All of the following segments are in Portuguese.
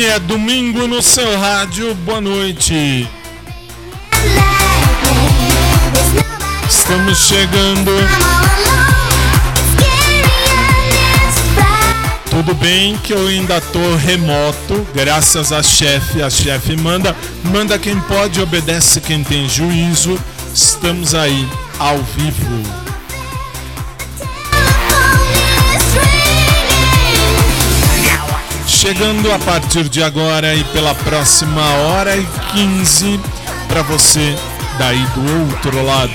É domingo no seu rádio. Boa noite. Estamos chegando. Tudo bem que eu ainda tô remoto, graças à chefe. A chefe manda, manda quem pode, obedece quem tem juízo. Estamos aí ao vivo. Chegando a partir de agora e pela próxima hora e 15 para você daí do outro lado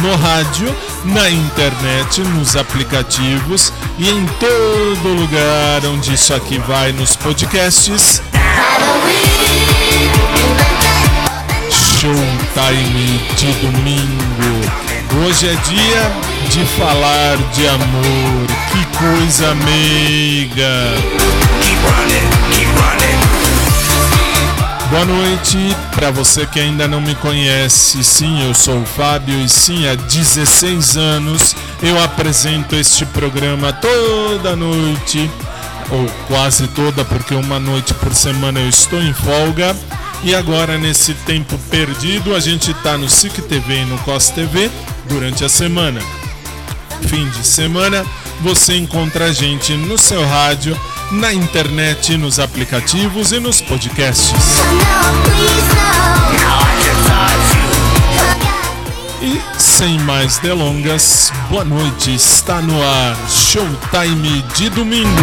no rádio, na internet, nos aplicativos e em todo lugar onde isso aqui vai nos podcasts. Showtime de domingo. Hoje é dia de falar de amor. Que coisa meiga. Boa noite para você que ainda não me conhece. Sim, eu sou o Fábio e sim, há 16 anos eu apresento este programa toda noite, ou quase toda, porque uma noite por semana eu estou em folga. E agora, nesse tempo perdido, a gente está no SIC TV e no COS TV durante a semana. Fim de semana, você encontra a gente no seu rádio, na internet, nos aplicativos e nos podcasts. E sem mais delongas, boa noite, está no ar Showtime de domingo.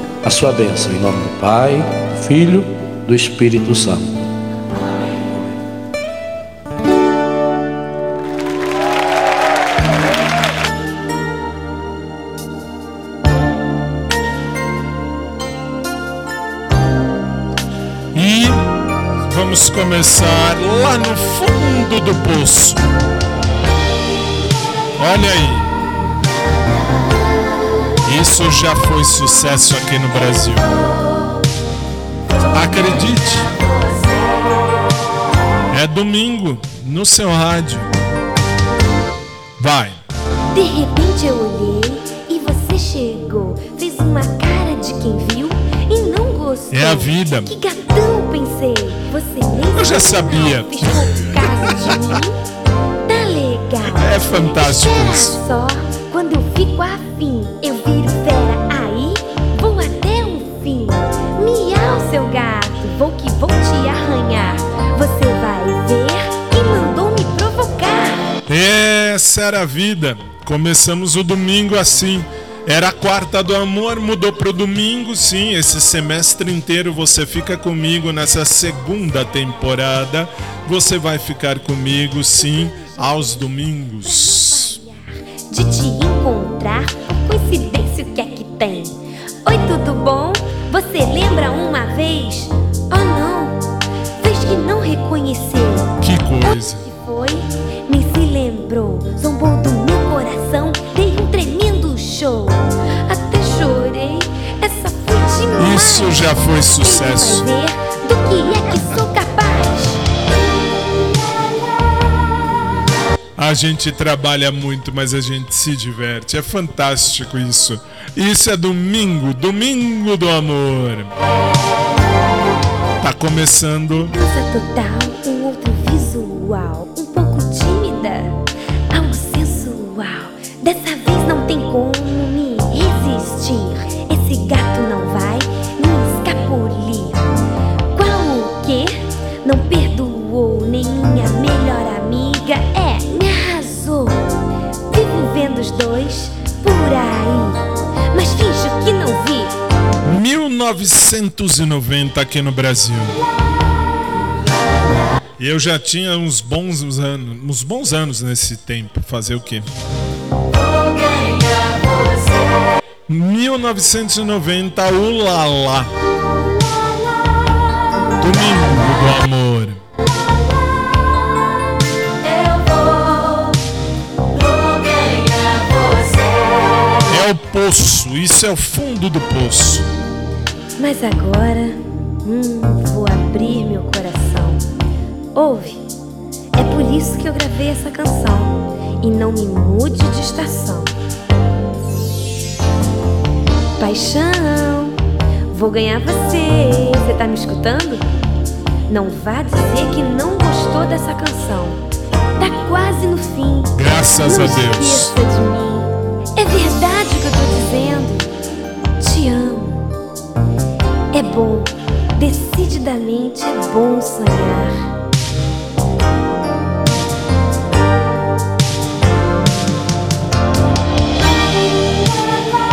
a sua bênção, em nome do Pai, do Filho, do Espírito Santo. vamos começar lá no fundo do poço. Olha aí. Isso já foi sucesso aqui no Brasil. Acredite. É domingo no seu rádio. Vai. De repente eu olhei e você chegou. Fez uma cara de quem viu e não gostou. É a vida. Que gatão, pensei. Você mesmo Eu já sabia. Tá legal. É fantástico isso. só, quando eu fico afim, Era a vida. Começamos o domingo assim. Era a quarta do amor, mudou pro domingo, sim. Esse semestre inteiro você fica comigo nessa segunda temporada. Você vai ficar comigo, sim, aos domingos. De já foi sucesso. Do que é que sou capaz? A gente trabalha muito, mas a gente se diverte. É fantástico isso. Isso é domingo, domingo do amor. Tá começando. Dança total, 1990 aqui no Brasil. E eu já tinha uns bons anos, uns bons anos nesse tempo. Fazer o quê? 1990, ulala. Domingo do amor. É o poço, isso é o fundo do poço. Mas agora, hum, vou abrir meu coração. Ouve, é por isso que eu gravei essa canção. E não me mude de estação. Paixão, vou ganhar você. Você tá me escutando? Não vá dizer que não gostou dessa canção. Tá quase no fim. Graças não a Deus. esqueça de mim. É verdade o que eu tô bom, decididamente é bom sonhar.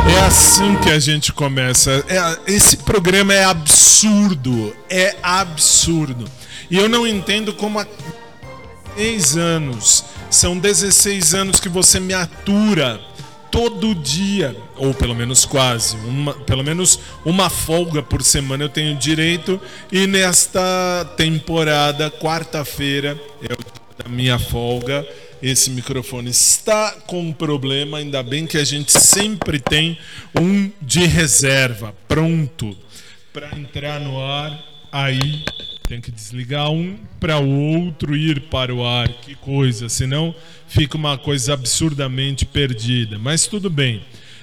É assim que a gente começa. É- esse programa é absurdo. É absurdo. E eu não entendo como há 16 anos. São 16 anos que você me atura todo dia, ou pelo menos quase, uma, pelo menos uma folga por semana eu tenho direito. E nesta temporada, quarta-feira, eu minha folga. Esse microfone está com um problema, ainda bem que a gente sempre tem um de reserva pronto para entrar no ar. Aí tem que desligar um para o outro ir para o ar. Que coisa, senão fica uma coisa absurdamente perdida. Mas tudo bem.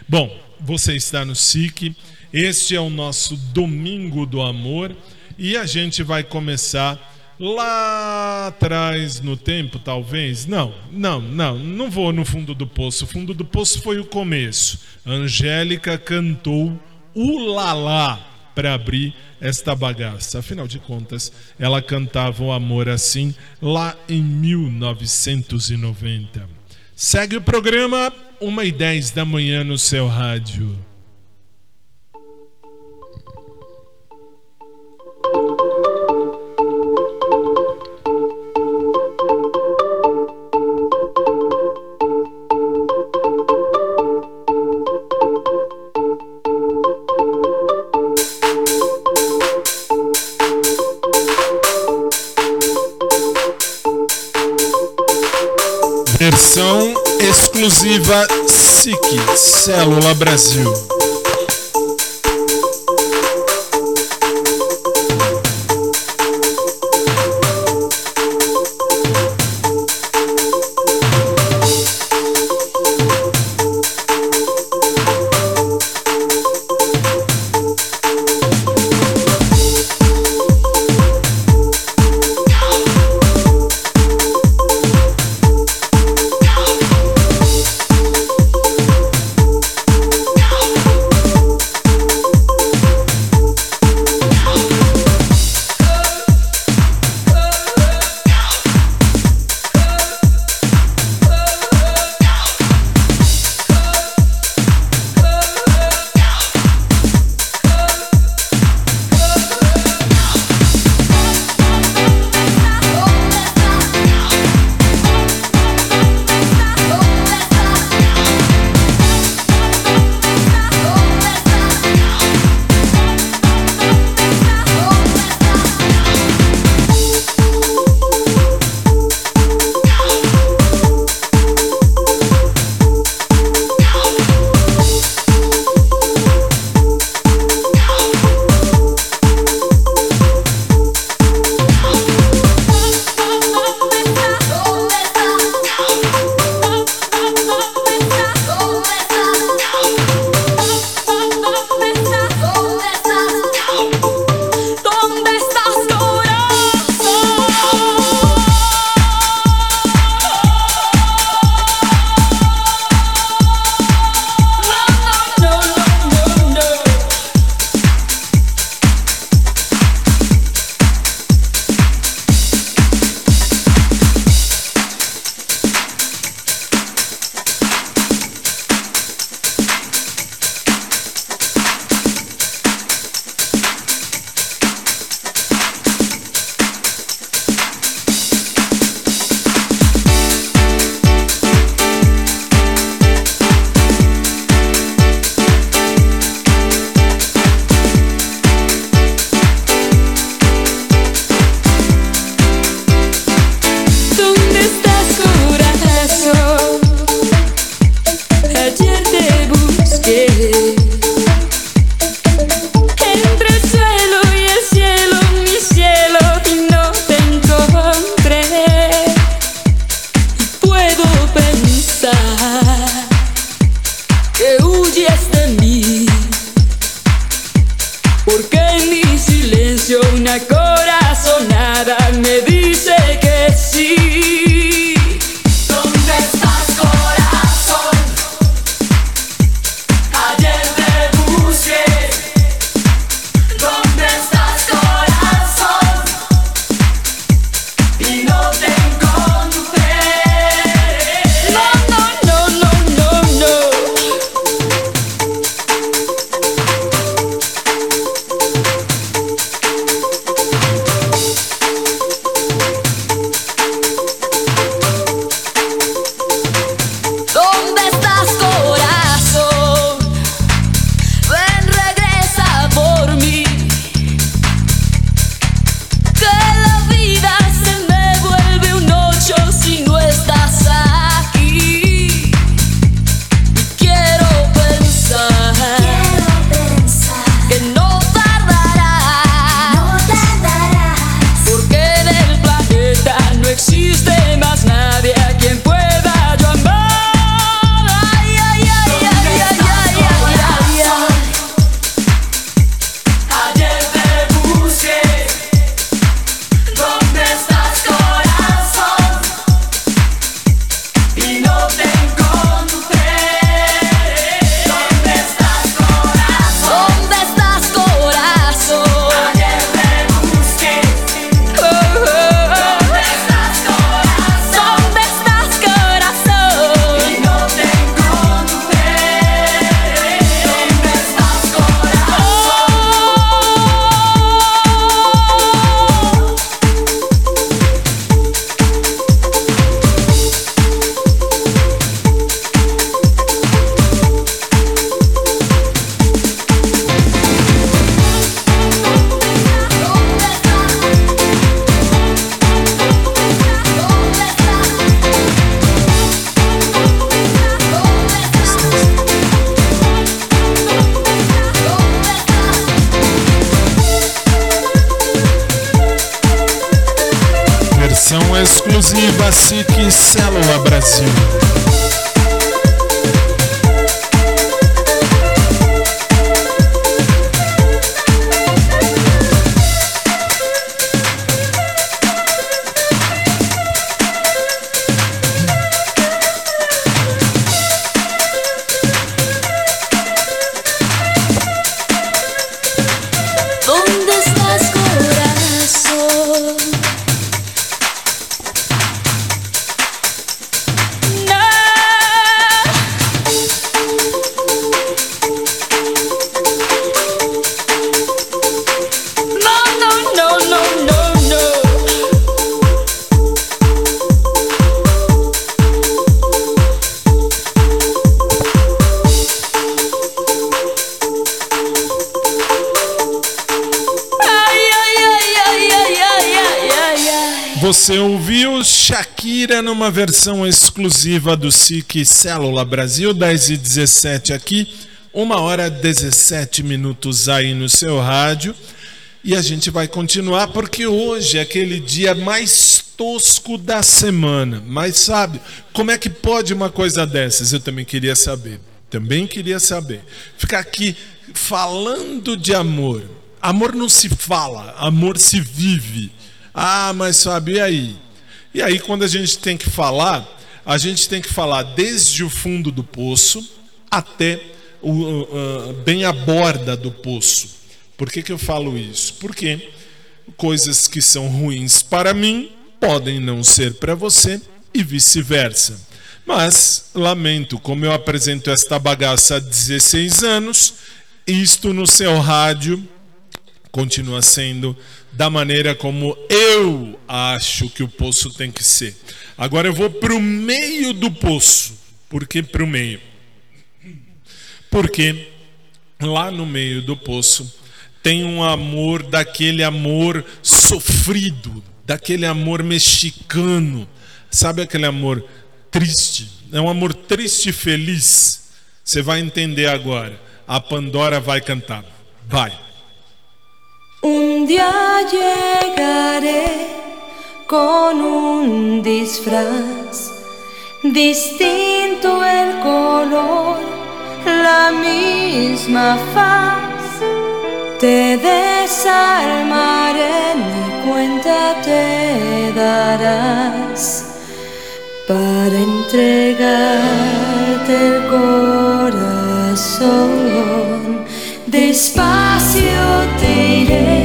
Bom, você está no SIC. Este é o nosso Domingo do Amor e a gente vai começar lá atrás no tempo, talvez? Não, não, não, não vou no fundo do poço. O fundo do poço foi o começo. Angélica cantou o Lalá para abrir esta bagaça. Afinal de contas, ela cantava o amor assim lá em 1990. Segue o programa, 1 e 10 da manhã no seu rádio. SIC Célula Brasil. Versão exclusiva do SIC Célula Brasil, 10 e 17 aqui, 1 hora 17 minutos aí no seu rádio. E a gente vai continuar porque hoje é aquele dia mais tosco da semana. Mas sabe, como é que pode uma coisa dessas? Eu também queria saber. Também queria saber. Ficar aqui falando de amor. Amor não se fala, amor se vive. Ah, mas sabe, e aí? E aí, quando a gente tem que falar, a gente tem que falar desde o fundo do poço até o, uh, bem a borda do poço. Por que, que eu falo isso? Porque coisas que são ruins para mim podem não ser para você e vice-versa. Mas, lamento, como eu apresento esta bagaça há 16 anos, isto no seu rádio continua sendo da maneira como eu acho que o poço tem que ser. Agora eu vou para o meio do poço. Por que para o meio? Porque lá no meio do poço tem um amor, daquele amor sofrido, daquele amor mexicano. Sabe aquele amor triste? É um amor triste e feliz. Você vai entender agora. A Pandora vai cantar. Vai. Un día llegaré con un disfraz, distinto el color, la misma faz. Te desarmaré, ni cuenta te darás para entregarte el corazón. Despacio te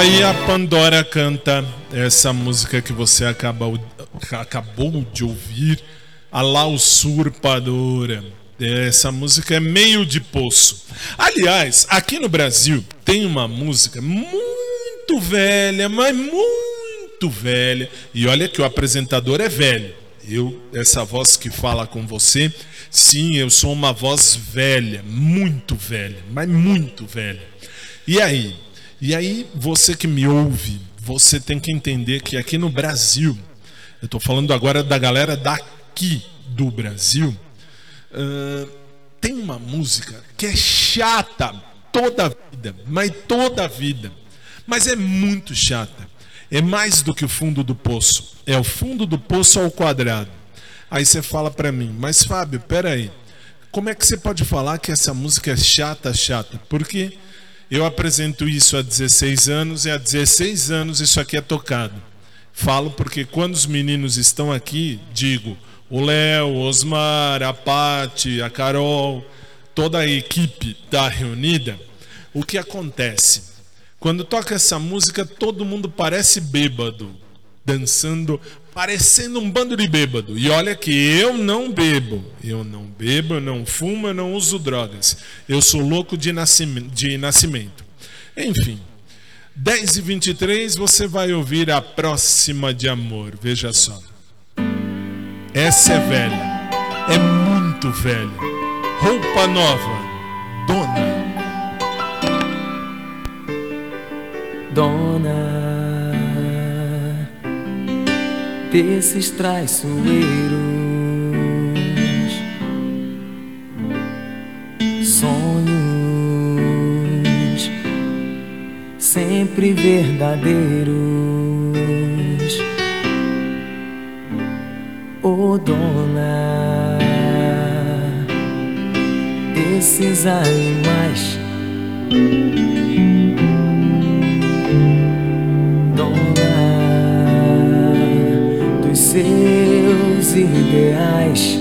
aí a Pandora canta essa música que você acabou, acabou de ouvir, a La Usurpadora. Essa música é meio de poço. Aliás, aqui no Brasil tem uma música muito velha, mas muito velha. E olha que o apresentador é velho. Eu, essa voz que fala com você, sim, eu sou uma voz velha, muito velha, mas muito velha. E aí? E aí, você que me ouve, você tem que entender que aqui no Brasil, eu estou falando agora da galera daqui do Brasil, uh, tem uma música que é chata toda a vida, mas toda a vida, mas é muito chata. É mais do que o fundo do poço, é o fundo do poço ao quadrado. Aí você fala para mim, mas Fábio, peraí, como é que você pode falar que essa música é chata, chata? Porque eu apresento isso há 16 anos e há 16 anos isso aqui é tocado. Falo porque quando os meninos estão aqui, digo, o Léo, o Osmar, a Pati, a Carol, toda a equipe está reunida, o que acontece? Quando toca essa música, todo mundo parece bêbado, dançando, parecendo um bando de bêbado. E olha que eu não bebo, eu não bebo, eu não fumo, eu não uso drogas. Eu sou louco de nascimento. Enfim, 10 e 23 você vai ouvir a próxima de amor, veja só. Essa é velha, é muito velha. Roupa nova, dona. Dona desses traiçoeiros, sonhos sempre verdadeiros. Oh, dona desses animais. Seus ideais.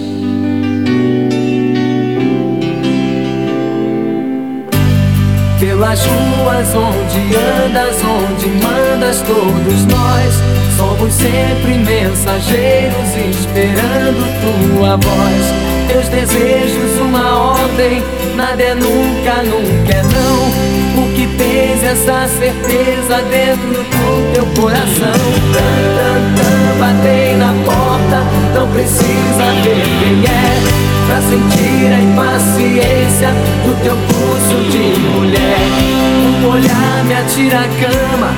Pelas ruas onde andas, onde mandas, todos nós somos sempre mensageiros esperando tua voz. Teus desejos, uma ordem, nada é nunca, nunca é não. O que tens essa certeza dentro do teu coração? Batei na porta, não precisa ver quem é. Pra sentir a impaciência do teu pulso de mulher Um olhar me atira a cama,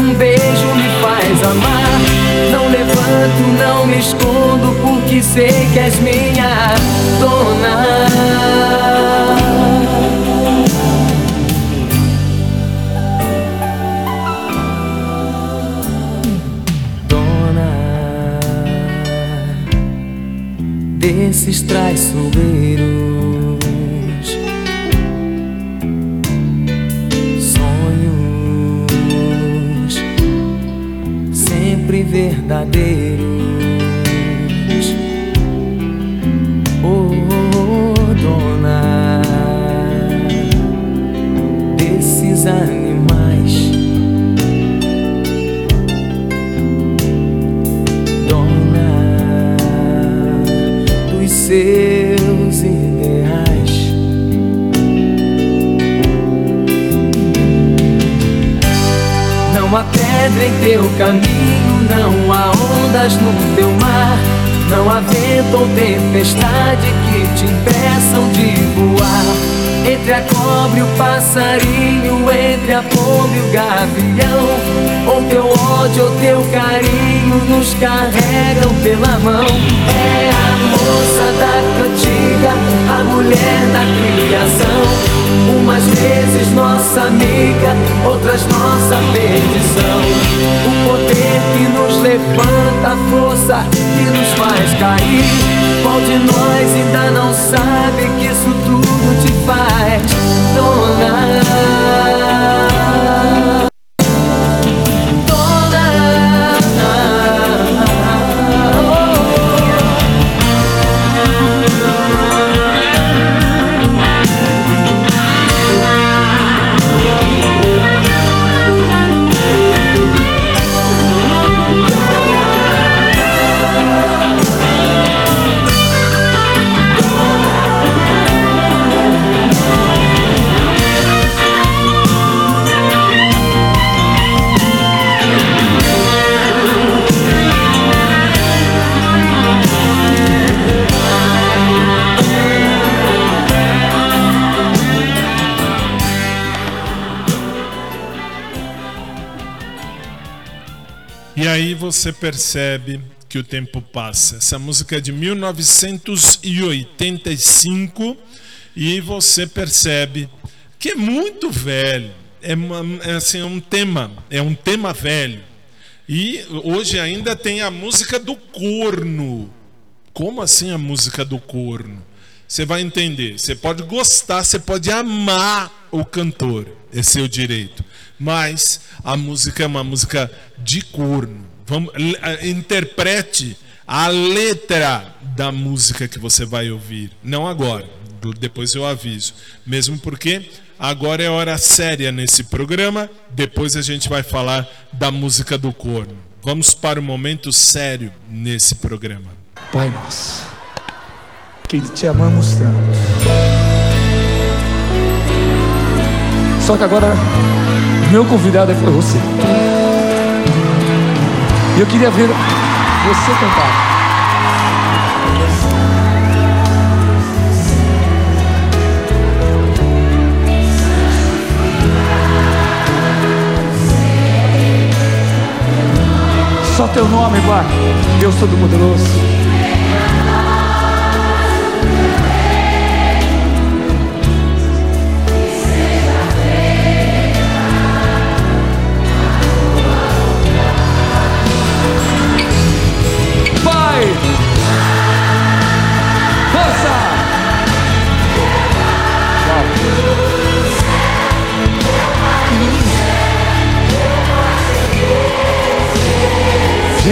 um beijo me faz amar Levanto, não me escondo, porque sei que és minha dona desses traiçoeiros, verdadeiros. Oh, dona desses animais. seus ideais. Não há pedra em teu caminho, ondas no teu mar, não há vento ou tempestade que te impeçam de voar. Entre a cobra e o passarinho, entre a pomba e o gavião, ou teu ódio ou teu carinho nos carregam pela mão. É a moça da cantiga, a mulher da criação. Umas vezes nossa amiga, outras nossa perdição. O poder que nos levanta, a força que nos faz cair. Qual de nós ainda não sabe que isso tudo te faz, dona? Você percebe que o tempo passa. Essa música é de 1985 e você percebe que é muito velho. É, é, assim, é um tema, é um tema velho. E hoje ainda tem a música do corno. Como assim a música do corno? Você vai entender. Você pode gostar, você pode amar o cantor, é seu direito. Mas a música é uma música de corno. Vamos, interprete a letra da música que você vai ouvir. Não agora, depois eu aviso. Mesmo porque agora é hora séria nesse programa, depois a gente vai falar da música do corno. Vamos para o momento sério nesse programa. Pai nosso, que te amamos tanto. Só que agora, meu convidado é você. E eu queria ver você cantar. Só teu nome, Pai, Deus Todo-Poderoso.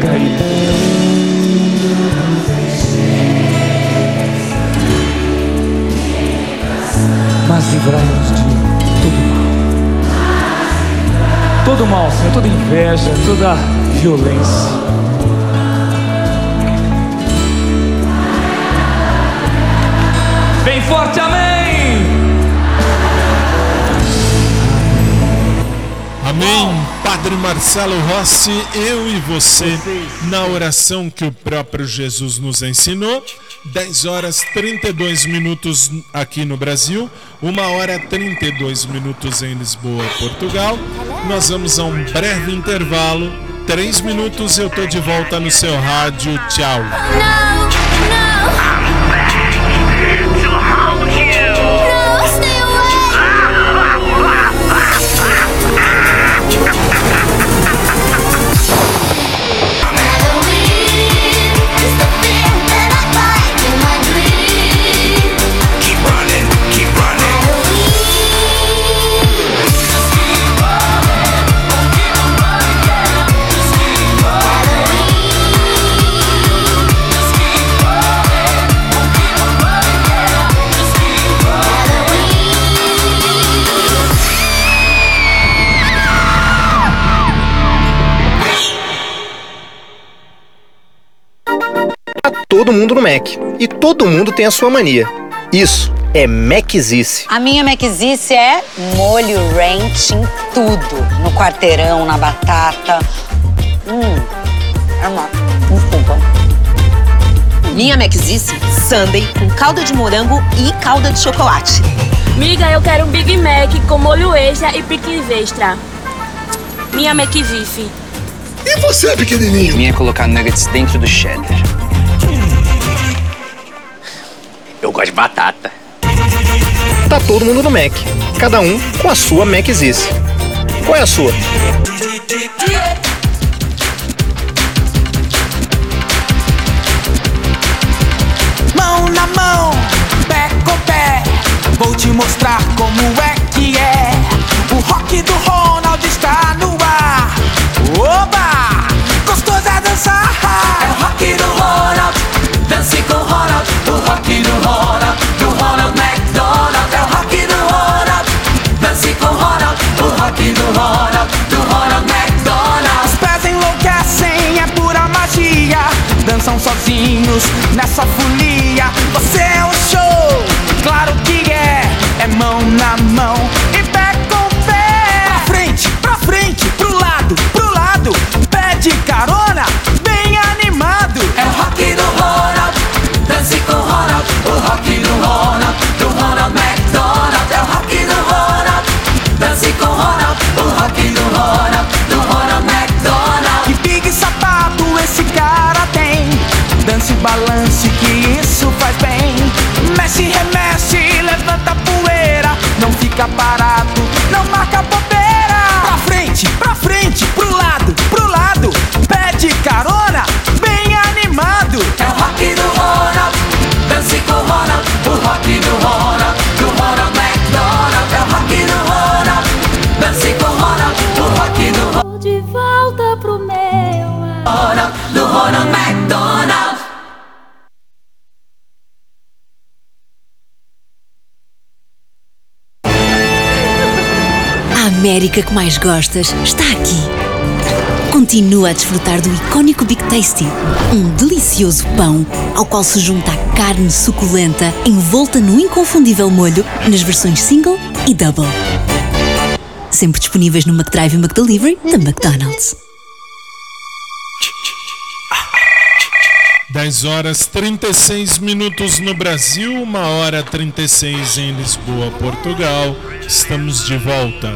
Cair. Mas livrai-nos de todo mal. Todo mal, Senhor, toda inveja, toda violência. Bem forte, amém! Amém. Padre Marcelo Rossi, eu e você, na oração que o próprio Jesus nos ensinou. 10 horas 32 minutos aqui no Brasil, 1 hora 32 minutos em Lisboa, Portugal. Nós vamos a um breve intervalo. 3 minutos eu tô de volta no seu rádio. Tchau. Todo mundo no Mac. E todo mundo tem a sua mania. Isso é Maczice. A minha Maczice é molho ranch em tudo. No quarteirão, na batata. Hum, é uma... Desculpa. Minha Maczice, sundae com calda de morango e calda de chocolate. Miga, eu quero um Big Mac com molho extra e pickles extra. Minha McVife. E você, pequenininho? Minha é colocar nuggets dentro do cheddar. De batata. Tá todo mundo no Mac. Cada um com a sua Maczice. Qual é a sua? Mão na mão, pé com pé, vou te mostrar como é que é. O rock do Ronald está no ar. Oba! Gostoso é dançar. Rock do Ronald, do Ronald McDonald. É o rock do Ronald, dance com Ronald. O rock do Ronald, do Ronald McDonald. Os pés enlouquecem, é pura magia. Dançam sozinhos nessa folia. Você América que mais gostas está aqui. Continua a desfrutar do icônico Big Tasty, um delicioso pão ao qual se junta a carne suculenta envolta no inconfundível molho nas versões single e double. Sempre disponíveis no McDrive e McDelivery da McDonald's. 10 horas 36 minutos no Brasil, 1 hora 36 em Lisboa, Portugal. Estamos de volta.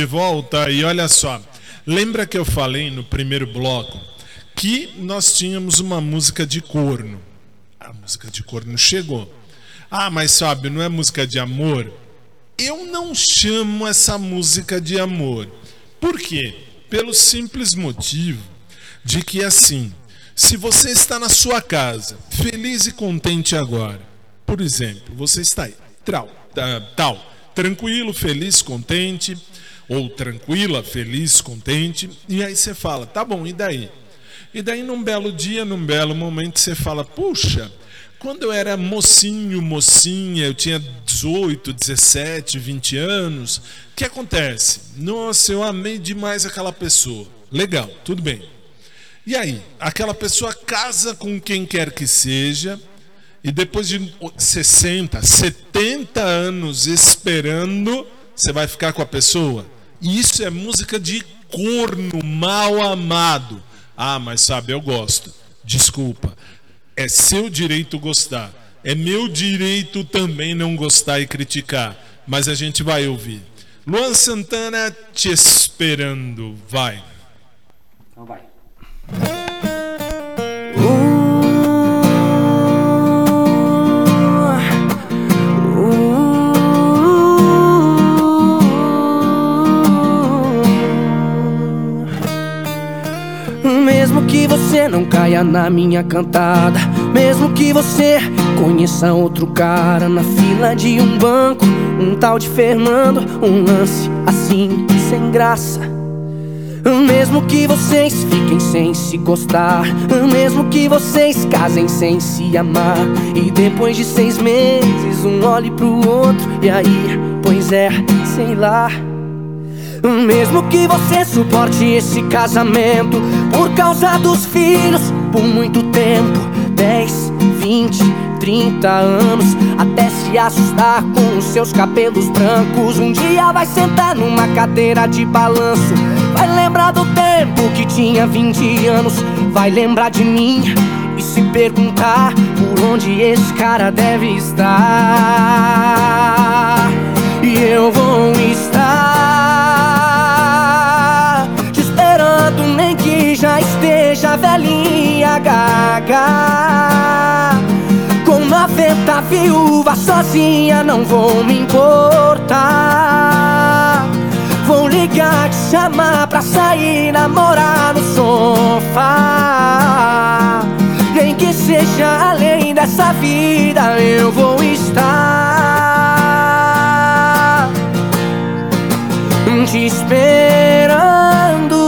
De volta e olha só. Lembra que eu falei no primeiro bloco que nós tínhamos uma música de corno? A música de corno chegou. Ah, mas sabe, não é música de amor? Eu não chamo essa música de amor. Por quê? Pelo simples motivo de que assim, se você está na sua casa, feliz e contente agora, por exemplo, você está aí, tal, tal, tranquilo, feliz, contente, ou tranquila, feliz, contente, e aí você fala, tá bom, e daí? E daí num belo dia, num belo momento, você fala, puxa, quando eu era mocinho, mocinha, eu tinha 18, 17, 20 anos, o que acontece? Nossa, eu amei demais aquela pessoa. Legal, tudo bem. E aí, aquela pessoa casa com quem quer que seja, e depois de 60, 70 anos esperando, você vai ficar com a pessoa? Isso é música de corno mal amado. Ah, mas sabe, eu gosto. Desculpa. É seu direito gostar. É meu direito também não gostar e criticar. Mas a gente vai ouvir. Luan Santana te esperando. Vai. Então vai. Você não caia na minha cantada. Mesmo que você conheça outro cara na fila de um banco. Um tal de Fernando, um lance assim, sem graça. Mesmo que vocês fiquem sem se gostar, mesmo que vocês casem sem se amar, e depois de seis meses um olhe pro outro, e aí, pois é, sei lá. Mesmo que você suporte esse casamento por causa dos filhos por muito tempo 10, 20, 30 anos Até se assustar com os seus cabelos brancos Um dia vai sentar numa cadeira de balanço Vai lembrar do tempo que tinha 20 anos Vai lembrar de mim e se perguntar Por onde esse cara deve estar. E eu vou estar esteja velhinha gaga Com 90 viúva sozinha não vou me importar Vou ligar, te chamar pra sair, namorar no sofá. Nem que seja além dessa vida, eu vou estar te esperando.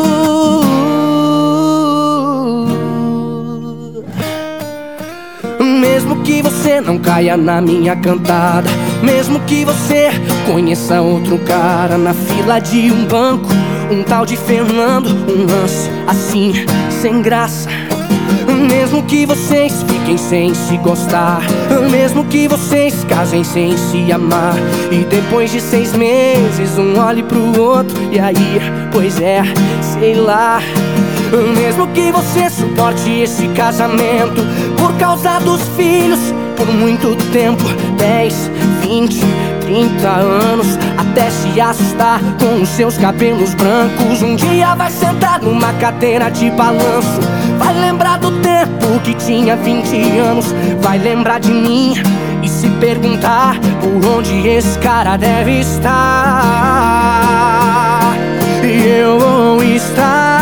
Que você não caia na minha cantada. Mesmo que você conheça outro cara na fila de um banco, um tal de Fernando, um lance assim, sem graça. Mesmo que vocês fiquem sem se gostar, mesmo que vocês casem sem se amar, e depois de seis meses um olhe pro outro, e aí, pois é, sei lá. Mesmo que você suporte esse casamento por causa dos filhos. Por muito tempo 10, 20, 30 anos Até se assustar com os seus cabelos brancos. Um dia vai sentar numa cadeira de balanço. Vai lembrar do tempo que tinha 20 anos. Vai lembrar de mim e se perguntar Por onde esse cara deve estar. E eu vou estar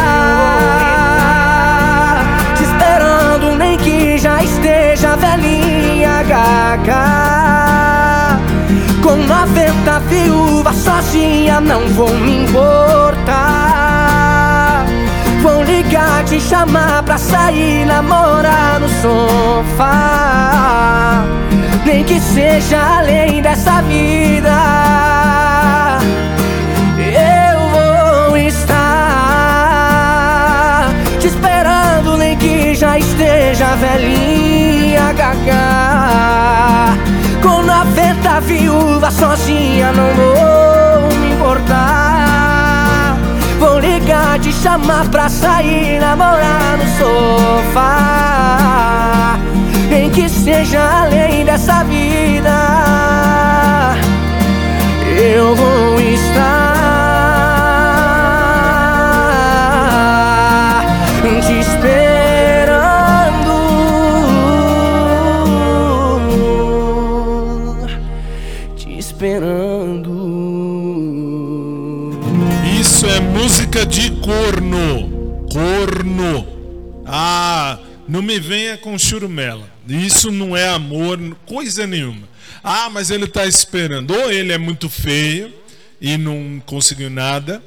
esteja velhinha gaga. Com 90 viúvas sozinha não vou me importar. Vou ligar, te chamar pra sair, namorar no sofá. Nem que seja além dessa vida. Eu vou estar Te esperando, nem que já esteja velhinha Com 90 viúvas sozinha não vou me importar. Vou ligar, te chamar pra sair, namorar no sofá. Nem que seja além dessa vida. Eu vou estar com churumela. Isso não é amor, coisa nenhuma. Ah, mas ele está esperando. Ou ele é muito feio e não conseguiu nada.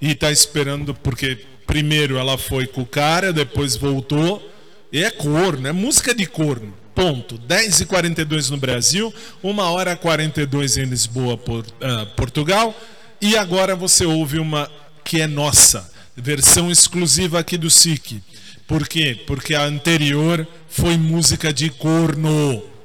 E está esperando porque primeiro ela foi com o cara, depois voltou. E é corno, é música de corno. Ponto. 10 e 42 no Brasil, 1 hora e 42 em Lisboa, Por- ah, Portugal. E agora você ouve uma que é nossa, versão exclusiva aqui do SIC. Por quê? Porque a anterior foi música de corno.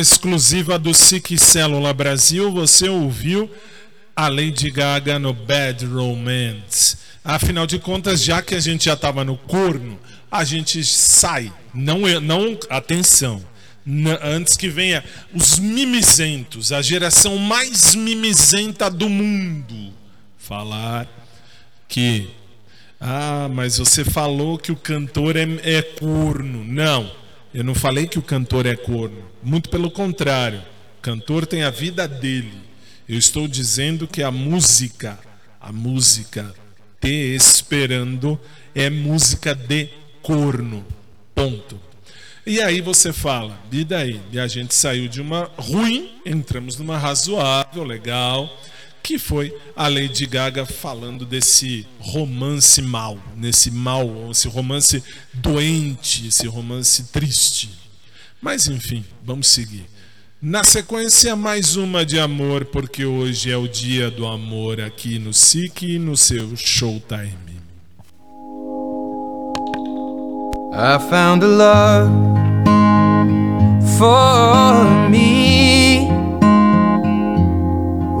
Exclusiva do SIC Célula Brasil, você ouviu a Lady Gaga no Bad Romance. Afinal de contas, já que a gente já estava no corno, a gente sai. Não, não atenção. Antes que venha os mimizentos, a geração mais mimizenta do mundo, falar que ah, mas você falou que o cantor é, é corno. Não, eu não falei que o cantor é corno. Muito pelo contrário, o cantor tem a vida dele. Eu estou dizendo que a música, a música te esperando é música de corno. Ponto. E aí você fala, e daí? E a gente saiu de uma ruim, entramos numa razoável, legal, que foi a Lady Gaga falando desse romance mal, nesse mal, esse romance doente, esse romance triste. Mas enfim, vamos seguir. Na sequência, mais uma de amor, porque hoje é o dia do amor aqui no SIC e no seu Showtime. I found a love for me.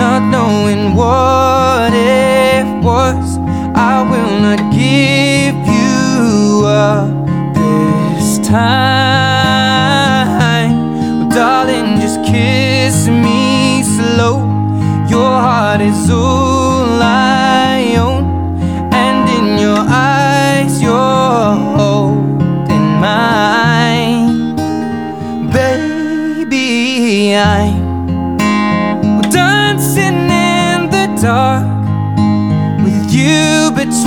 not knowing what it was. I will not give you up this time. Well, darling, just kiss me slow. Your heart is all I own, and in your eyes, you're holding mine, baby. I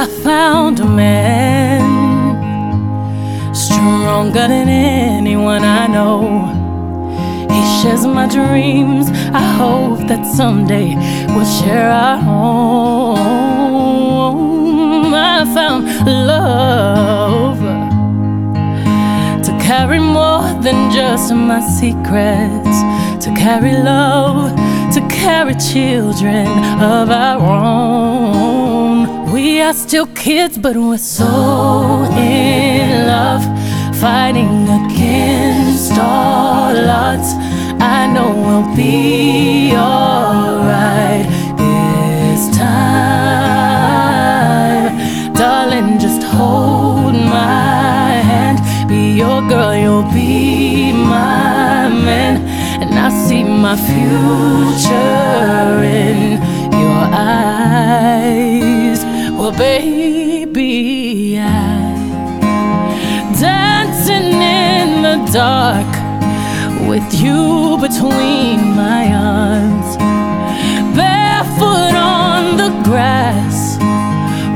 I found a man stronger than anyone I know. He shares my dreams. I hope that someday we'll share our home. I found love to carry more than just my secrets, to carry love, to carry children of our own. We are still kids, but we're so in love, fighting against all odds. I know we'll be alright this time. Darling, just hold my hand. Be your girl, you'll be my man. And I see my future in your eyes. Baby, I dancing in the dark with you between my arms, barefoot on the grass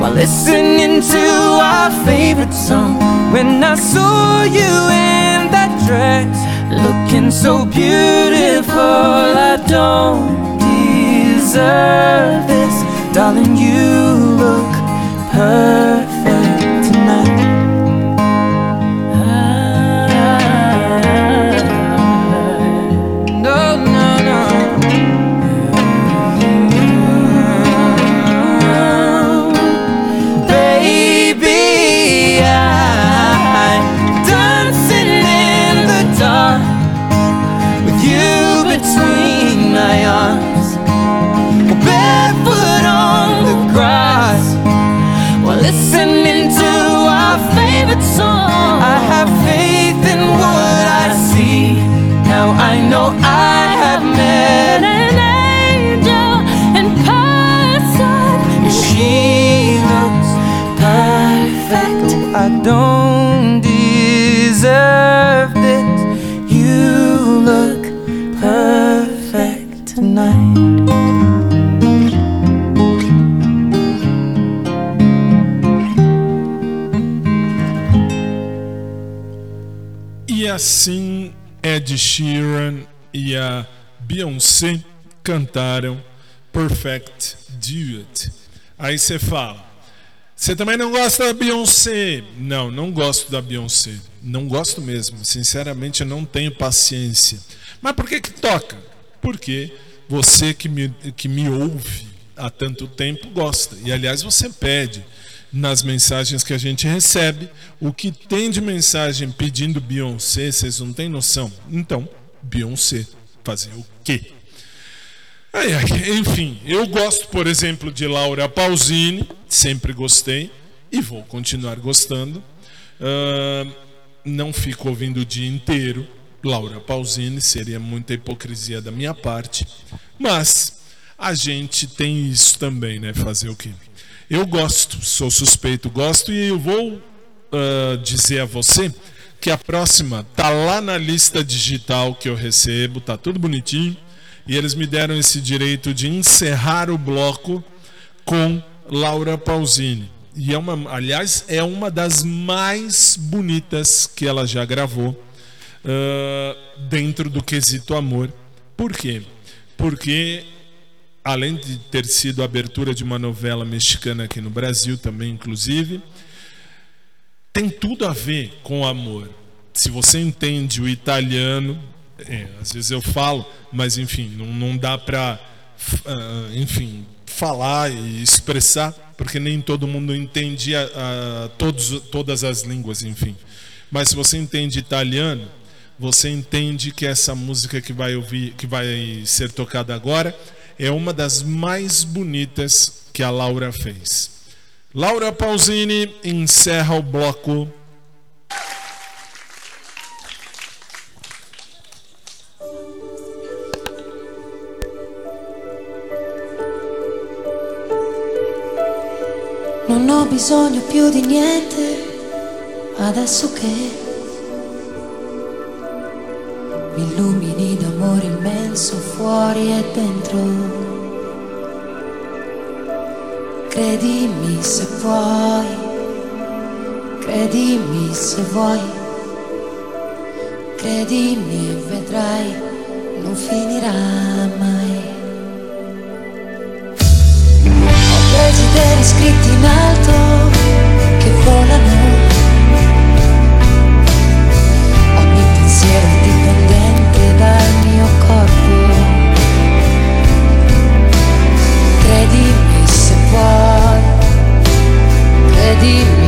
while listening to our favorite song. When I saw you in that dress, looking so beautiful, I don't deserve this, darling. You look perfect I don't deserve this. You look perfect tonight. E assim Ed Sheeran e a Beyoncé cantaram Perfect Duet. Aí você fala, você também não gosta da Beyoncé? Não, não gosto da Beyoncé. Não gosto mesmo. Sinceramente, eu não tenho paciência. Mas por que que toca? Porque você que me, que me ouve há tanto tempo gosta. E aliás, você pede nas mensagens que a gente recebe. O que tem de mensagem pedindo Beyoncé, vocês não têm noção. Então, Beyoncé, fazer o quê? Enfim, eu gosto, por exemplo, de Laura Pausini, sempre gostei e vou continuar gostando. Uh, não fico ouvindo o dia inteiro Laura Pausini, seria muita hipocrisia da minha parte, mas a gente tem isso também, né? Fazer o quê? Eu gosto, sou suspeito, gosto e eu vou uh, dizer a você que a próxima tá lá na lista digital que eu recebo, tá tudo bonitinho e eles me deram esse direito de encerrar o bloco com Laura Pausini. E é uma, aliás, é uma das mais bonitas que ela já gravou uh, dentro do quesito amor. Por quê? Porque além de ter sido a abertura de uma novela mexicana aqui no Brasil também, inclusive, tem tudo a ver com amor. Se você entende o italiano, é, às vezes eu falo, mas enfim, não, não dá para f- ah, enfim, falar e expressar, porque nem todo mundo entende todos, todas as línguas, enfim. Mas se você entende italiano, você entende que essa música que vai ouvir, que vai ser tocada agora, é uma das mais bonitas que a Laura fez. Laura Pausini encerra o bloco Non ho bisogno più di niente adesso che mi illumini d'amore immenso fuori e dentro. Credimi se puoi, credimi se vuoi, credimi e vedrai, non finirà mai. Desideri scritti in alto che volano. Ogni pensiero dipendente dal mio corpo. Credimi se puoi, credimi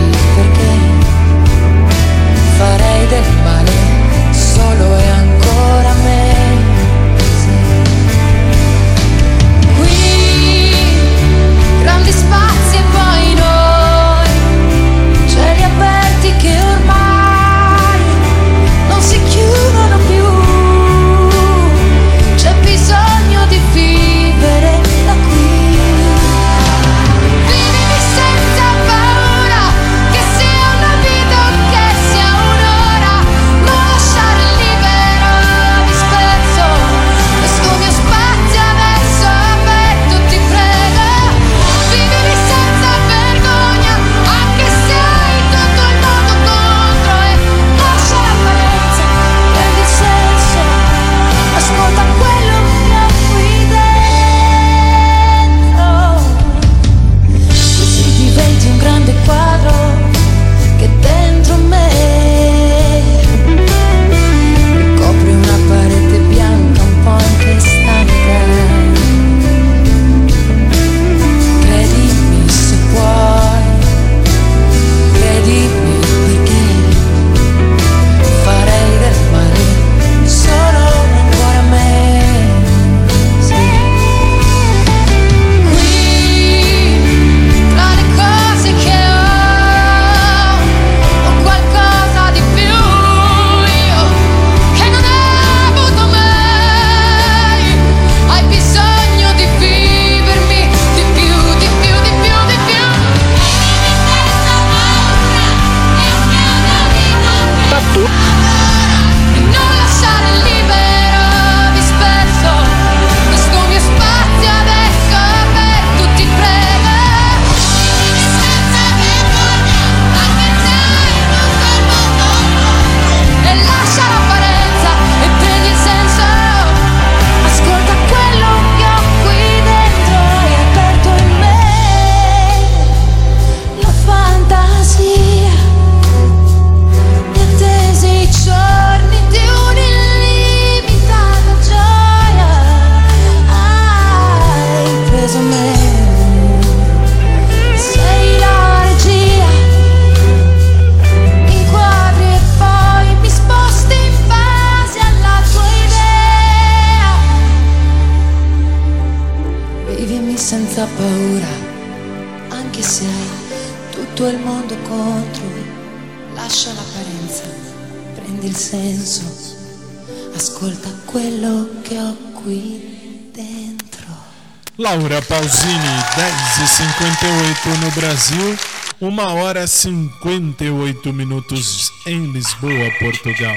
Laura Pausini, 10h58 no Brasil, 1 hora e 58 minutos em Lisboa, Portugal.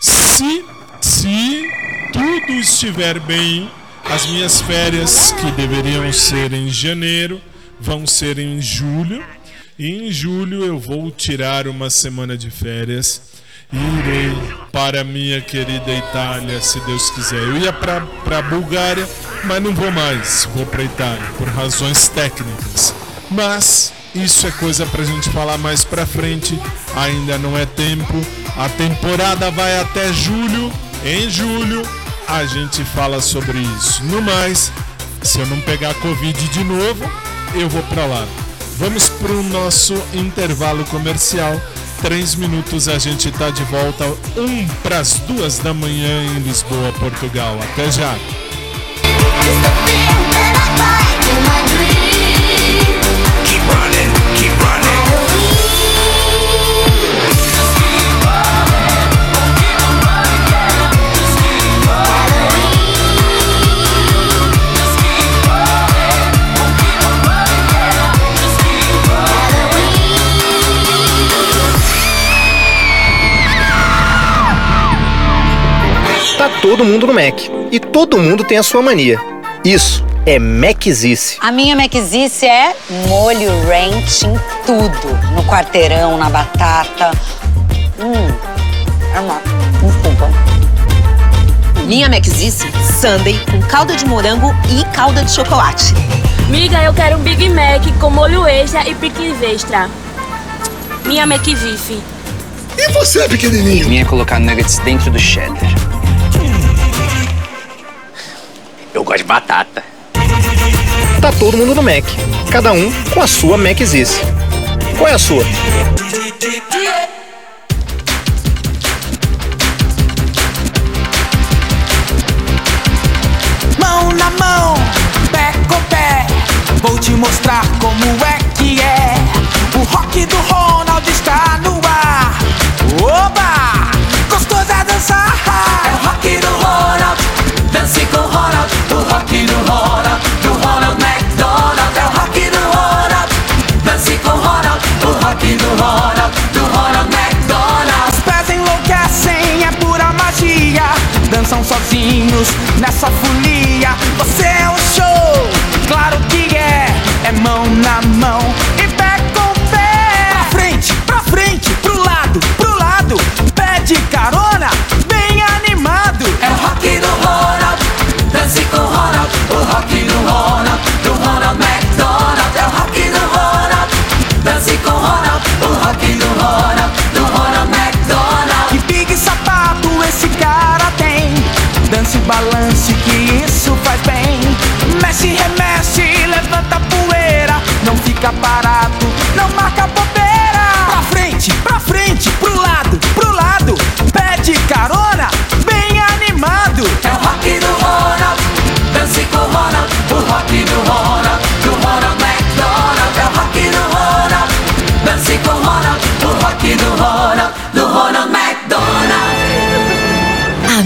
Se, se tudo estiver bem, as minhas férias, que deveriam ser em janeiro, vão ser em julho. E em julho eu vou tirar uma semana de férias irei para minha querida Itália, se Deus quiser. Eu ia para a Bulgária, mas não vou mais. Vou para Itália por razões técnicas. Mas isso é coisa para a gente falar mais para frente. Ainda não é tempo. A temporada vai até julho. Em julho a gente fala sobre isso. No mais, Se eu não pegar Covid de novo, eu vou para lá. Vamos para o nosso intervalo comercial. Três minutos a gente está de volta, um para as duas da manhã em Lisboa, Portugal. Até já! Todo mundo no Mac. E todo mundo tem a sua mania. Isso é Macizice. A minha Maczice é molho ranch em tudo. No quarteirão, na batata. Hum, é uma... Desculpa. Minha Maczice, sundae com calda de morango e calda de chocolate. Miga, eu quero um Big Mac com molho extra e picles extra. Minha McVife. E você, pequenininho? Minha é colocar nuggets dentro do cheddar. Eu gosto de batata. Tá todo mundo no Mac. Cada um com a sua Macizice. Qual é a sua? Mão na mão, pé com pé, vou te mostrar como é que é. O rock do Ronald está no ar. Oba! Gostoso é dançar. É o rock do Ronald, dance com Ronald. O rock do Ronald, do Ronald McDonald. É o rock do Ronald, dance com Ronald. O rock do Ronald, do Ronald McDonald. Os pés enlouquecem, é pura magia. Dançam sozinhos nessa folia. Você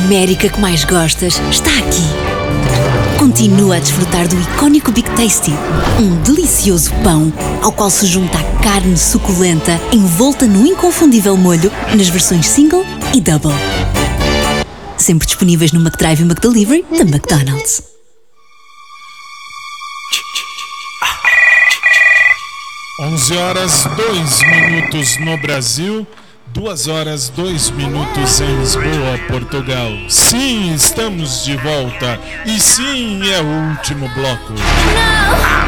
América que mais gostas está aqui. Continua a desfrutar do icônico Big Tasty, um delicioso pão ao qual se junta a carne suculenta envolta no inconfundível molho nas versões single e double. Sempre disponíveis no McDrive e McDelivery da McDonald's. Onze horas 2 minutos no Brasil, 2 horas 2 minutos em Lisboa, Portugal. Sim, estamos de volta. E sim, é o último bloco. Keep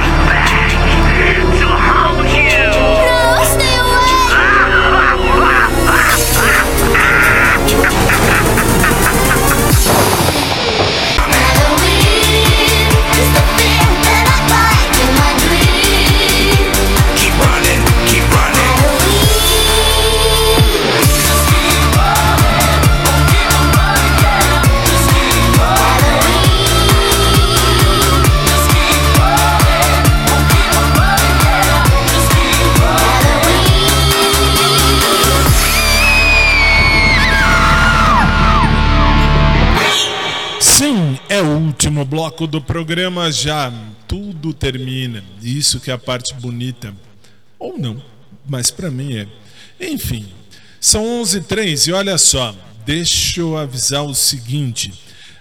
bloco do programa já. Tudo termina. Isso que é a parte bonita. Ou não, mas para mim é. Enfim, são 11h03 e olha só, deixa eu avisar o seguinte.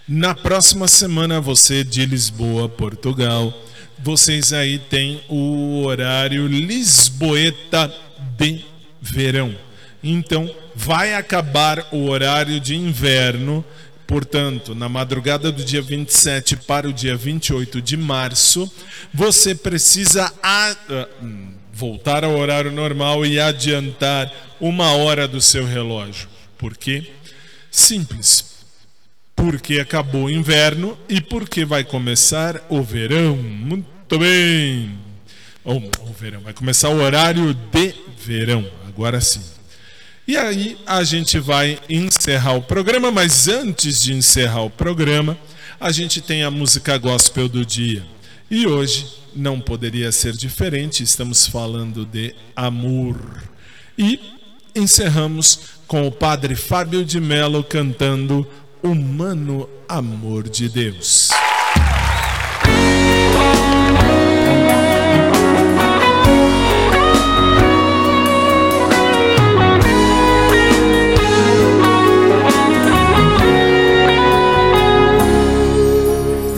Na próxima semana, você de Lisboa, Portugal, vocês aí têm o horário Lisboeta de verão. Então, vai acabar o horário de inverno Portanto, na madrugada do dia 27 para o dia 28 de março, você precisa a- ah, hum, voltar ao horário normal e adiantar uma hora do seu relógio. Por quê? Simples. porque acabou o inverno e porque vai começar o verão. Muito bem. O, o verão vai começar o horário de verão, agora sim. E aí a gente vai encerrar o programa, mas antes de encerrar o programa, a gente tem a música gospel do dia. E hoje não poderia ser diferente, estamos falando de amor. E encerramos com o padre Fábio de Mello cantando Humano Amor de Deus.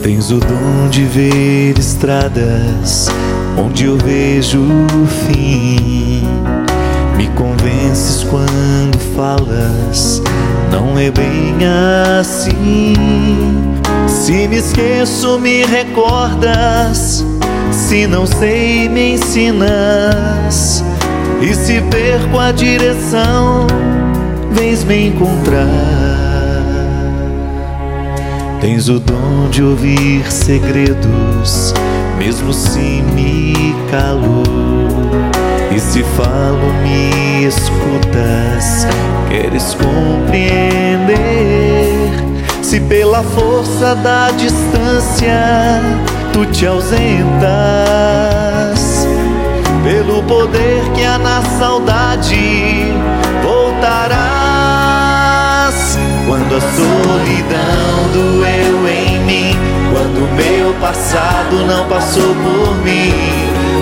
Tens o dom de ver estradas onde eu vejo o fim. Me convences quando falas, não é bem assim. Se me esqueço, me recordas. Se não sei, me ensinas. E se perco a direção, vens me encontrar. Tens o dom de ouvir segredos, mesmo se me calo. E se falo, me escutas, queres compreender. Se pela força da distância tu te ausentas, pelo poder que há na saudade voltarás. Quando a solidão doeu em mim, quando meu passado não passou por mim,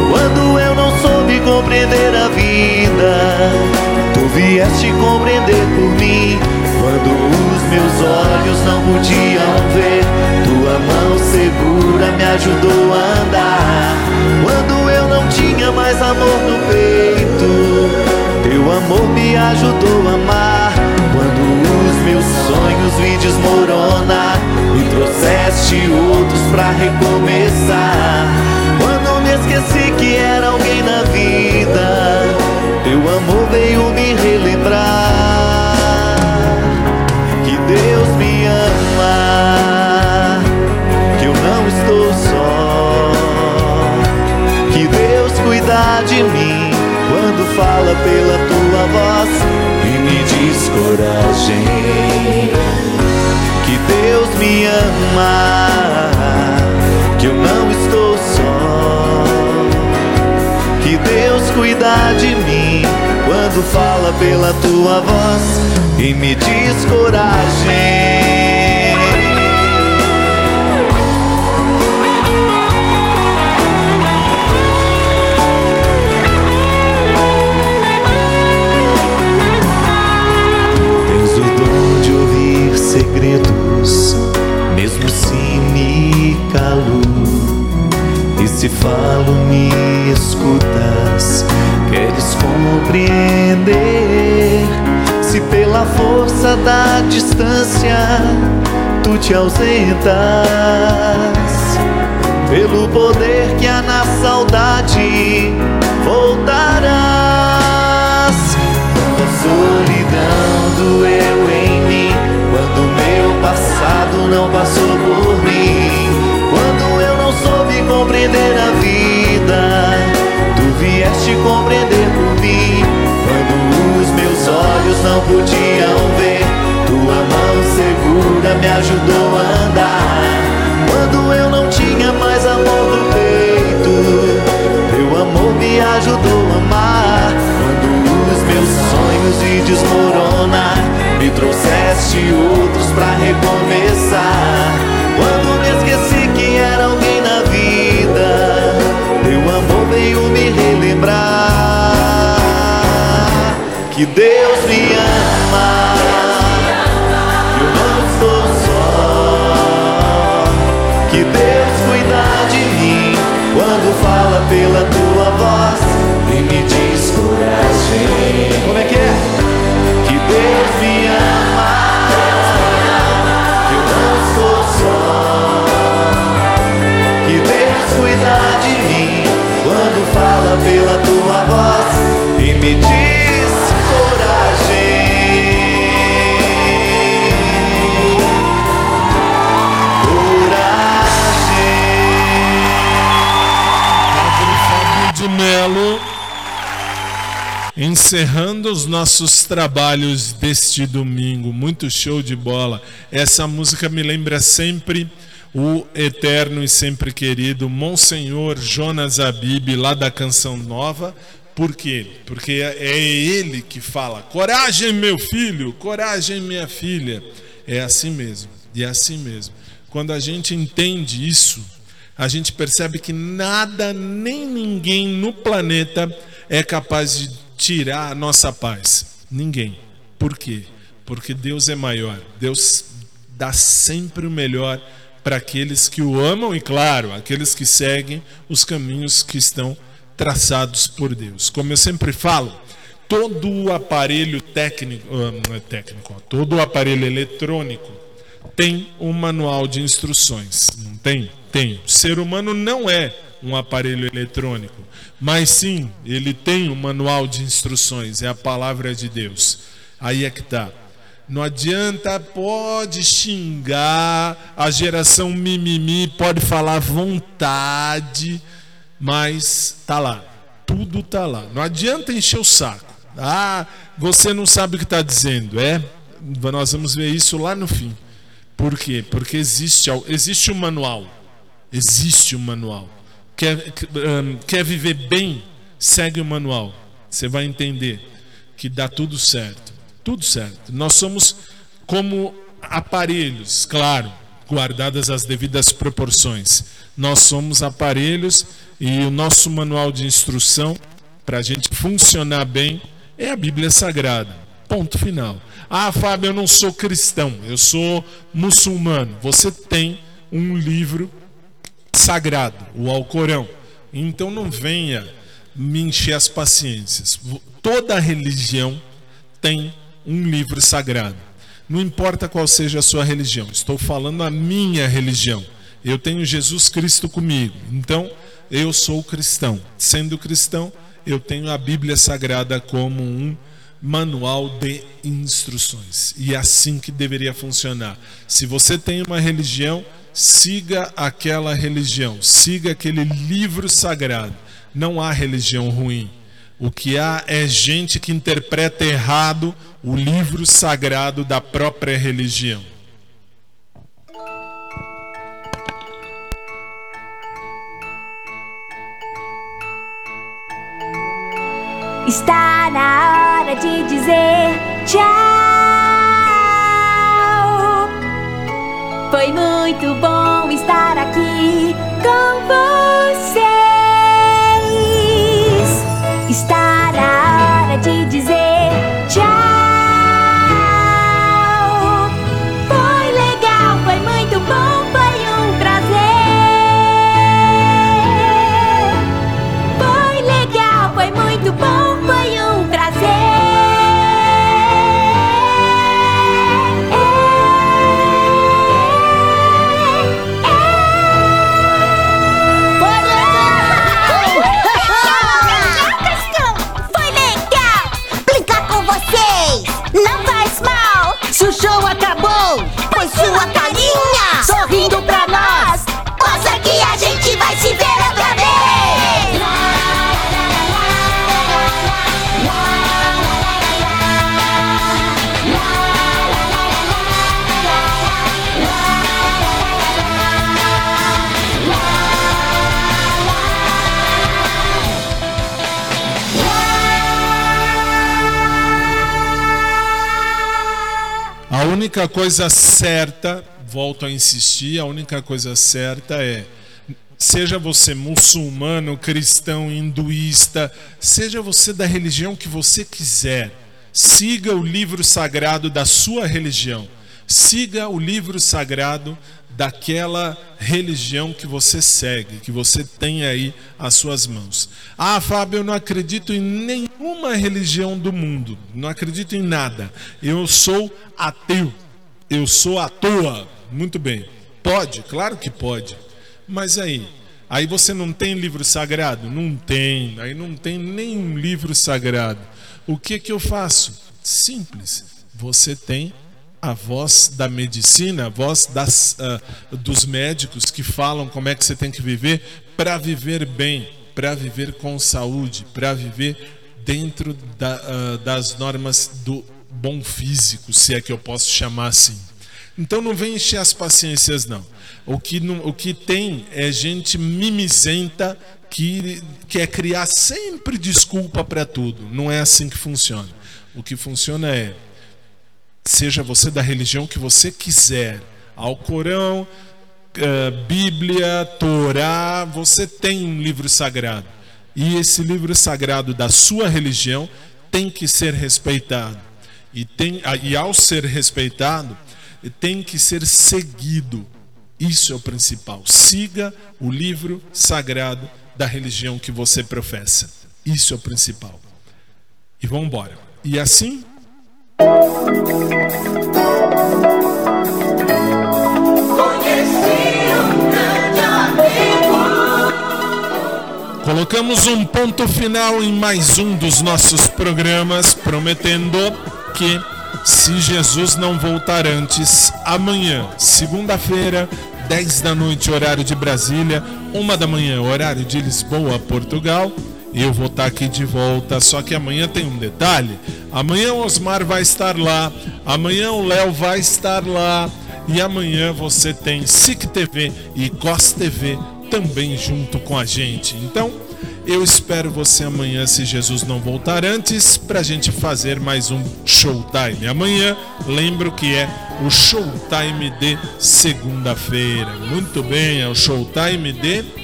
quando eu não soube compreender a vida, tu vieste compreender por mim. Quando os meus olhos não podiam ver, tua mão segura me ajudou a andar. Quando eu não tinha mais amor no peito, teu amor me ajudou a amar. Quando os meus sonhos vi desmoronar, me trouxeste outros pra recomeçar. Quando me esqueci que era alguém na vida, teu amor veio me relembrar que Deus me ama, que eu não estou só, que Deus cuida de mim quando fala pela tua voz diz coragem. Que Deus me ama, que eu não estou só. Que Deus cuida de mim quando fala pela tua voz e me diz coragem. Segredos, mesmo se me calo. E se falo, me escutas, queres compreender. Se pela força da distância tu te ausentas, pelo poder que há na saudade voltarás. Quando solidão doeu passado não passou por mim, quando eu não soube compreender a vida, tu vieste compreender por mim. Quando os meus olhos não podiam ver, tua mão segura me ajudou a andar. Quando eu não tinha mais amor no peito, teu amor me ajudou a amar. Quando os meus sonhos se desmoronar, trouxeste outros pra recomeçar. Quando me esqueci que era alguém na vida, teu amor veio me relembrar que Deus me ama. que Eu não estou só. Que Deus cuida de mim quando fala pela tua voz e me diz coragem. Como é que é? me diz coragem. Coragem. Fábio de Melo. Encerrando os nossos trabalhos deste domingo, muito show de bola. Essa música me lembra sempre o eterno e sempre querido Monsenhor Jonas Abib, lá da Canção Nova, por quê? Porque é ele que fala: coragem, meu filho, coragem, minha filha. É assim mesmo, e é assim mesmo. Quando a gente entende isso, a gente percebe que nada nem ninguém no planeta é capaz de tirar a nossa paz. Ninguém. Por quê? Porque Deus é maior. Deus dá sempre o melhor para aqueles que o amam e, claro, aqueles que seguem os caminhos que estão traçados por Deus. Como eu sempre falo, todo o aparelho técnico, não é técnico, todo o aparelho eletrônico tem um manual de instruções, não tem? Tem. O ser humano não é um aparelho eletrônico, mas sim, ele tem um manual de instruções, é a palavra de Deus. Aí é que tá. Não adianta, pode xingar, a geração mimimi pode falar vontade, mas tá lá. Tudo tá lá. Não adianta encher o saco. Ah, você não sabe o que está dizendo. É, nós vamos ver isso lá no fim. Por quê? Porque existe, existe um manual. Existe um manual. Quer, quer viver bem? Segue o manual. Você vai entender que dá tudo certo. Tudo certo. Nós somos como aparelhos, claro, guardadas as devidas proporções. Nós somos aparelhos e o nosso manual de instrução para a gente funcionar bem é a Bíblia Sagrada. Ponto final. Ah, Fábio, eu não sou cristão, eu sou muçulmano. Você tem um livro sagrado, o Alcorão. Então não venha me encher as paciências. Toda religião tem um livro sagrado. Não importa qual seja a sua religião, estou falando a minha religião. Eu tenho Jesus Cristo comigo. Então, eu sou cristão. Sendo cristão, eu tenho a Bíblia Sagrada como um manual de instruções. E é assim que deveria funcionar. Se você tem uma religião, siga aquela religião, siga aquele livro sagrado. Não há religião ruim. O que há é gente que interpreta errado o livro sagrado da própria religião. Está na hora de dizer tchau. Foi muito bom estar aqui com vocês. Está única coisa certa, volto a insistir, a única coisa certa é seja você muçulmano, cristão, hinduísta, seja você da religião que você quiser, siga o livro sagrado da sua religião. Siga o livro sagrado daquela religião que você segue, que você tem aí às suas mãos. Ah, Fábio, eu não acredito em nenhuma religião do mundo, não acredito em nada. Eu sou ateu, eu sou à toa. Muito bem, pode, claro que pode. Mas aí, aí você não tem livro sagrado? Não tem, aí não tem nenhum livro sagrado. O que que eu faço? Simples, você tem a voz da medicina, a voz das, uh, dos médicos que falam como é que você tem que viver para viver bem, para viver com saúde, para viver dentro da, ah, das normas do bom físico, se é que eu posso chamar assim. Então não vem encher as paciências, não. O que, não, o que tem é gente mimizenta que quer criar sempre desculpa para tudo. Não é assim que funciona. O que funciona é seja você da religião que você quiser, Alcorão, eh, Bíblia, Torá, você tem um livro sagrado. E esse livro sagrado da sua religião tem que ser respeitado. E, tem, e ao ser respeitado, tem que ser seguido. Isso é o principal. Siga o livro sagrado da religião que você professa. Isso é o principal. E vamos embora. E assim. Colocamos um ponto final em mais um dos nossos programas, prometendo que, se Jesus não voltar antes, amanhã, segunda-feira, 10 da noite, horário de Brasília, 1 da manhã, horário de Lisboa, Portugal, eu vou estar aqui de volta. Só que amanhã tem um detalhe: amanhã o Osmar vai estar lá, amanhã o Léo vai estar lá, e amanhã você tem SIC TV e COS TV também junto com a gente. Então, eu espero você amanhã, se Jesus não voltar antes, para a gente fazer mais um showtime. Amanhã, lembro que é o showtime de segunda-feira. Muito bem, é o showtime de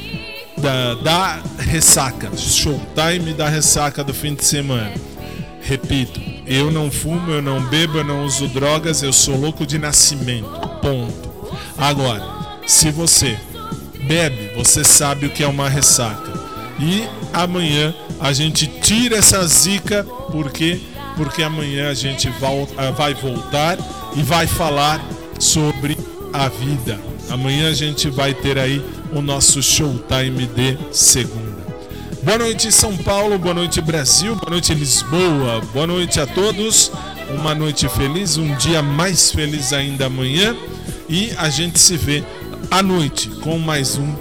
da, da ressaca. Showtime da ressaca do fim de semana. Repito, eu não fumo, eu não bebo, eu não uso drogas, eu sou louco de nascimento. Ponto. Agora, se você bebe, você sabe o que é uma ressaca. E amanhã a gente tira essa zica, por quê? Porque amanhã a gente volta, vai voltar e vai falar sobre a vida. Amanhã a gente vai ter aí o nosso showtime de segunda. Boa noite, São Paulo, boa noite, Brasil, boa noite, Lisboa, boa noite a todos. Uma noite feliz, um dia mais feliz ainda amanhã. E a gente se vê à noite com mais um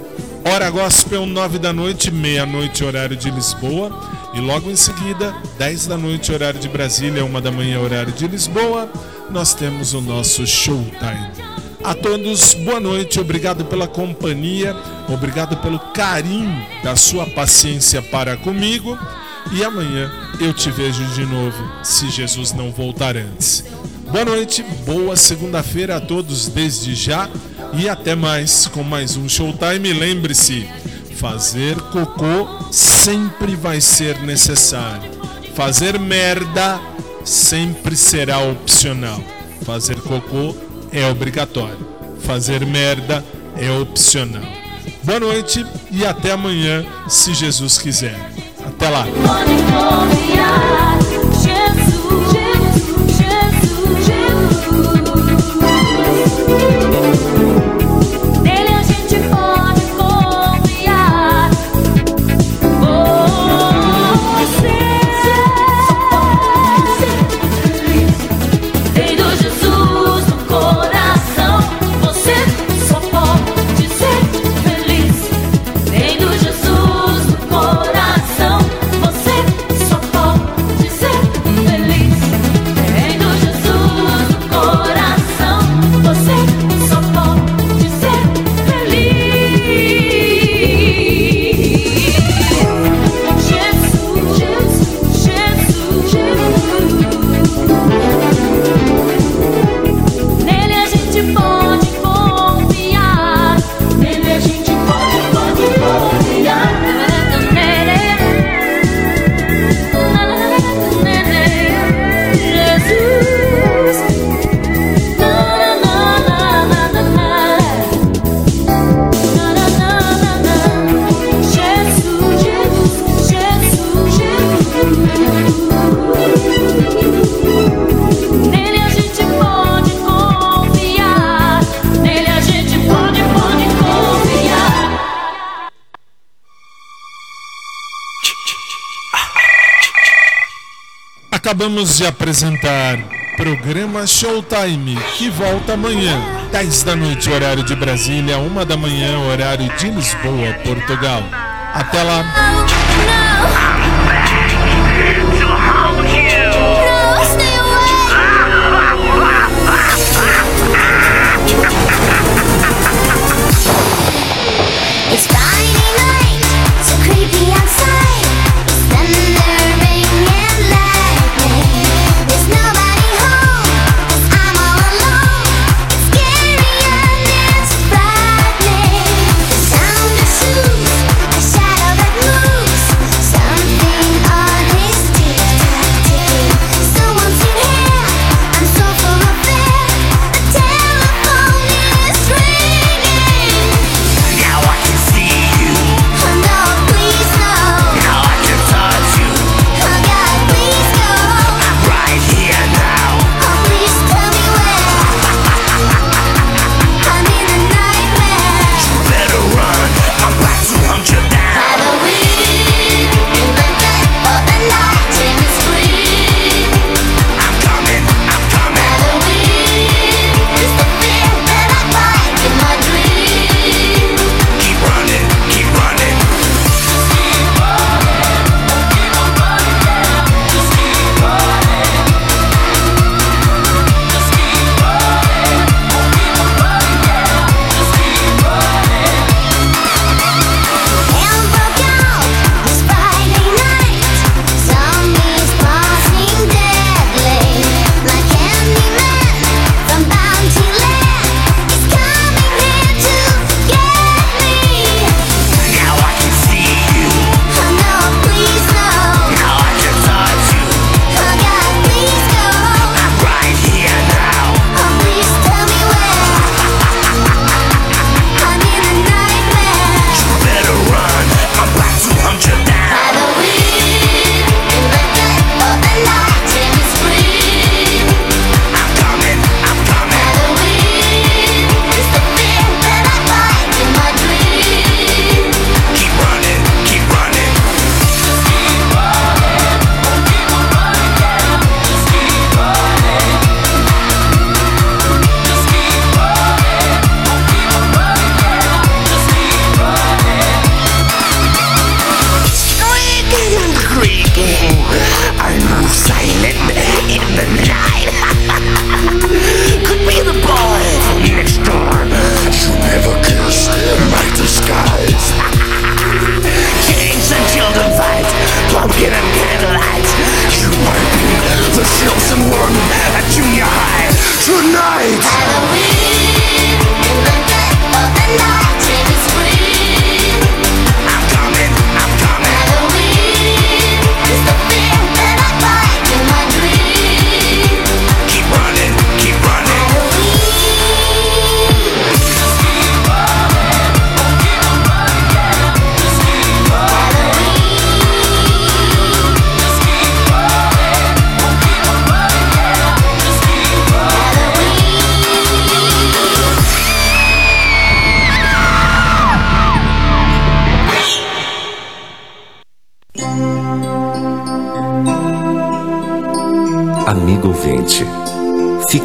Hora Gospel, 9 da noite, meia-noite, horário de Lisboa. E logo em seguida, 10 da noite, horário de Brasília, 1 da manhã, horário de Lisboa, nós temos o nosso showtime. A todos, boa noite, obrigado pela companhia, obrigado pelo carinho da sua paciência para comigo. E amanhã eu te vejo de novo, se Jesus não voltar antes. Boa noite, boa segunda-feira a todos desde já e até mais com mais um Showtime. Lembre-se, fazer cocô sempre vai ser necessário. Fazer merda sempre será opcional. Fazer cocô é obrigatório. Fazer merda é opcional. Boa noite e até amanhã, se Jesus quiser. Até lá. Acabamos de apresentar programa Showtime, que volta amanhã, 10 da noite, horário de Brasília, 1 da manhã, horário de Lisboa, Portugal. Até lá.